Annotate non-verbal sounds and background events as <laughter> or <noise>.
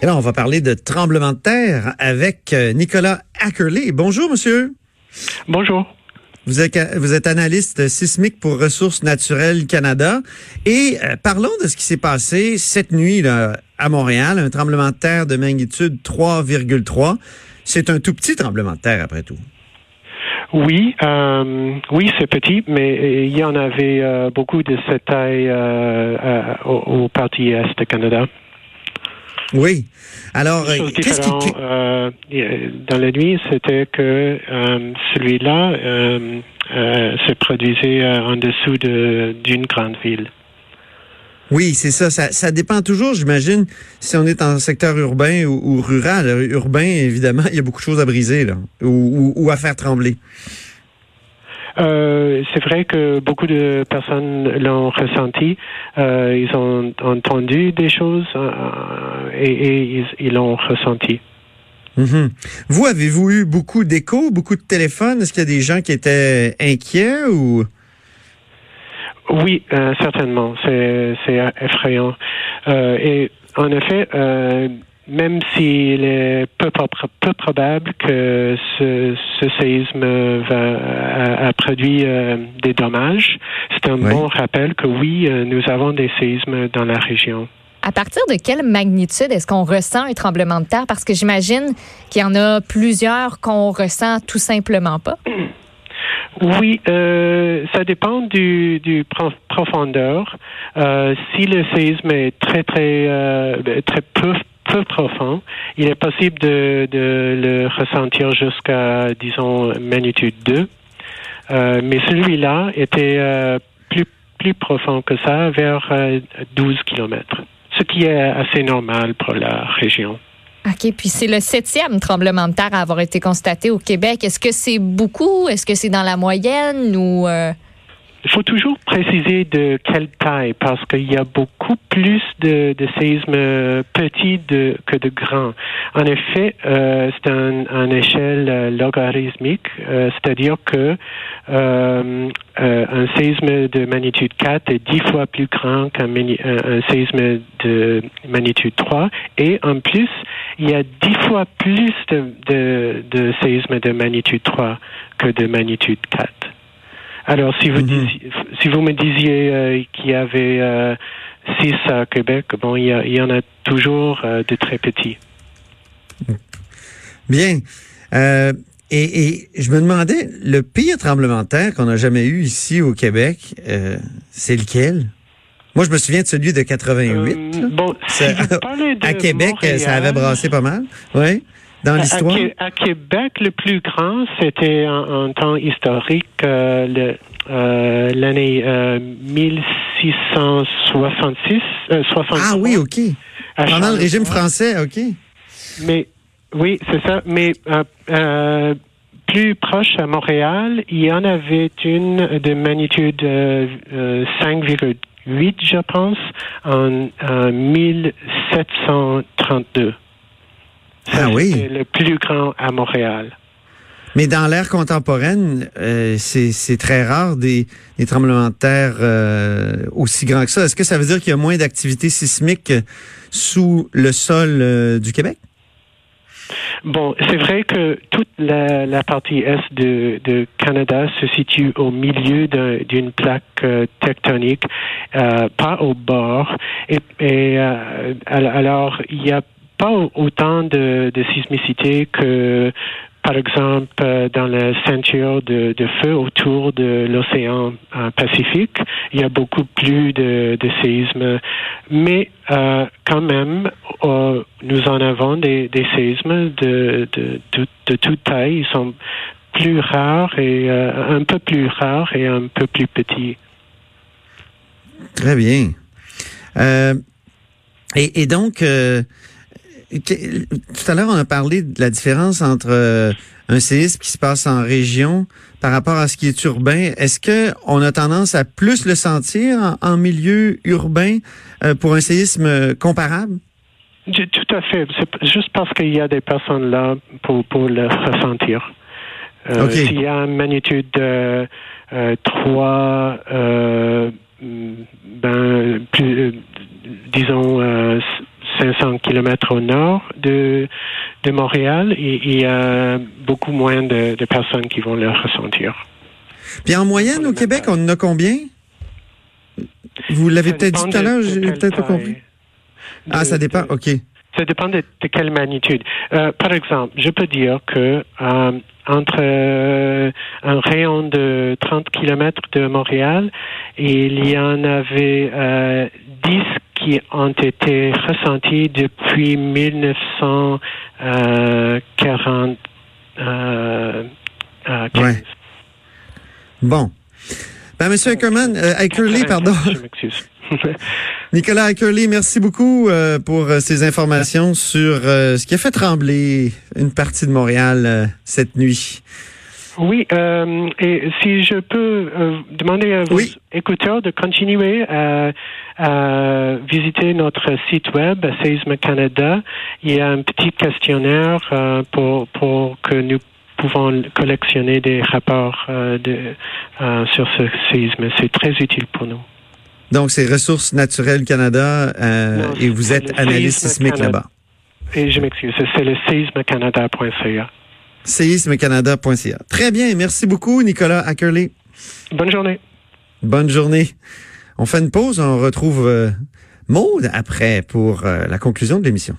Et là, on va parler de tremblement de terre avec euh, Nicolas Ackerley. Bonjour, monsieur. Bonjour. Vous êtes, vous êtes analyste sismique pour Ressources naturelles Canada. Et euh, parlons de ce qui s'est passé cette nuit là, à Montréal, un tremblement de terre de magnitude 3,3. C'est un tout petit tremblement de terre, après tout. Oui, euh, oui, c'est petit, mais il y en avait euh, beaucoup de cette taille euh, euh, au, au parti est de Canada. Oui. Alors, euh, qu'est-ce qui... euh, dans la nuit, c'était que euh, celui-là euh, euh, se produisait euh, en dessous de- d'une grande ville. Oui, c'est ça. ça. ça dépend toujours, j'imagine, si on est en secteur urbain ou, ou rural. Urbain, évidemment, <laughs> il y a beaucoup de choses à briser là, ou, ou- ou à faire trembler. Euh, c'est vrai que beaucoup de personnes l'ont ressenti. Euh, ils ont entendu des choses euh, et, et ils- l'ont ressenti. Mhm. Vous, avez-vous eu beaucoup d'échos, beaucoup de téléphones? Est-ce qu'il y a des gens qui étaient inquiets ou... Oui, certainement. C'est effrayant. Et en effet, même s'il est peu, pro- peu probable que ce, ce séisme va, a, a produit euh, des dommages, c'est un Oui. bon rappel que oui, euh, nous avons des séismes dans la région. À partir de quelle magnitude est-ce qu'on ressent un tremblement de terre? Parce que j'imagine qu'il y en a plusieurs qu'on ressent tout simplement pas. Oui, euh, ça dépend du, du prof- profondeur. Euh, si le séisme est très très euh, très peu, profond, il est possible de, le ressentir jusqu'à disons magnitude 2. Euh, mais celui-là était euh, plus plus profond que ça, vers euh, 12 kilomètres, ce qui est assez normal pour la région. OK, puis c'est le septième tremblement de terre à avoir été constaté au Québec. Est-ce que c'est beaucoup? Est-ce que c'est dans la moyenne ou... Il faut toujours préciser de quelle taille parce qu'il y a beaucoup plus de, de séismes euh, petits que de grands. En effet, euh, c'est un, une échelle euh, logarithmique, c'est-à-dire que un séisme de magnitude 4 est dix fois plus grand qu'un un, un séisme de magnitude 3 et en plus, il y a dix fois plus de, de séismes de magnitude 3 que de magnitude 4. Alors, si vous, Mhm. disiez- si vous me disiez euh, qu'il y avait euh, six à Québec, bon, il y, en a toujours euh, de très petits. Bien. Euh, et, et je me demandais, le pire tremblement de terre qu'on a jamais eu ici au Québec, c'est lequel? Moi, je me souviens de celui de 88. Euh, là. bon, si Ça- vous parlez <laughs> de à Québec, Montréal, ça avait brassé pas mal. Oui. Dans à- l'histoire? À, Qué- à Québec, le plus grand, c'était en, en temps historique euh, euh, l'année euh, 1666. euh, 63, Ah oui, OK. Pendant le régime français, OK. Mais oui, c'est ça. Mais plus proche à Montréal, il y en avait une de magnitude euh, euh, 5,8, je pense, en, en 1732. Ah oui. C'était le plus grand à Montréal. Mais dans l'ère contemporaine, euh, c'est c'est très rare des, des tremblements de terre euh, aussi grands que ça. Est-ce que ça veut dire qu'il y a moins d'activité sismique euh, sous le sol euh, du Québec? Bon, c'est vrai que toute la, la partie est de, de Canada se situe au milieu d'un- d'une plaque euh, tectonique, euh, pas au bord. Et, et, euh, al- alors, il n'y a pas au- autant de, sismicité que, par exemple, euh, dans la ceinture de, feu autour de l'océan euh, Pacifique. Il y a beaucoup plus de, séismes. Mais euh, quand même, nous en avons des, séismes de, toute taille. Ils sont plus rares et un peu plus rares et un peu plus petits. Très bien. Et, donc, tout à l'heure, on a parlé de la différence entre euh, un séisme qui se passe en région par rapport à ce qui est urbain. Est-ce que on a tendance à plus le sentir en, en milieu urbain euh, pour un séisme euh, comparable? Tout à fait. C'est juste parce qu'il y a des personnes là pour, pour le ressentir. Euh, OK. S'il y a une magnitude de euh, 3, euh, mm, ben, plus, disons, 500 kilomètres au nord de, de Montréal, et il y a beaucoup moins de, de personnes qui vont le ressentir. Puis en moyenne, au Québec, on en a combien? Vous l'avez peut-être dit tout à l'heure, de j'ai peut-être pas compris. Ah, ça dépend, de- OK. Ça dépend de, de quelle magnitude. Euh, par exemple, je peux dire que euh, entre euh, un rayon de 30 km de Montréal, il y en avait euh, 10 qui ont été ressentis depuis 1940. Euh, euh, 15. Ouais. Bon. Ben, Monsieur Ackerman, euh, Ackerley, pardon. Je. <laughs> Nicolas Ackerley, merci beaucoup euh, pour euh, ces informations sur euh, ce qui a fait trembler une partie de Montréal euh, cette nuit. Oui, euh, et si je peux euh, demander à vos Oui. écouteurs de continuer à, à visiter notre site web Séisme Canada. Il y a un petit questionnaire euh, pour, pour que nous pouvons collectionner des rapports euh, de, euh, sur ce séisme. C'est très utile pour nous. Donc, c'est Ressources naturelles Canada euh, Non, et vous êtes analyste sismique là-bas. Et je m'excuse, c'est le séismecanada.ca. séismecanada.ca. Très bien, merci beaucoup Nicolas Ackerley. Bonne journée. Bonne journée. On fait une pause, on retrouve euh, Maude après pour euh, la conclusion de l'émission.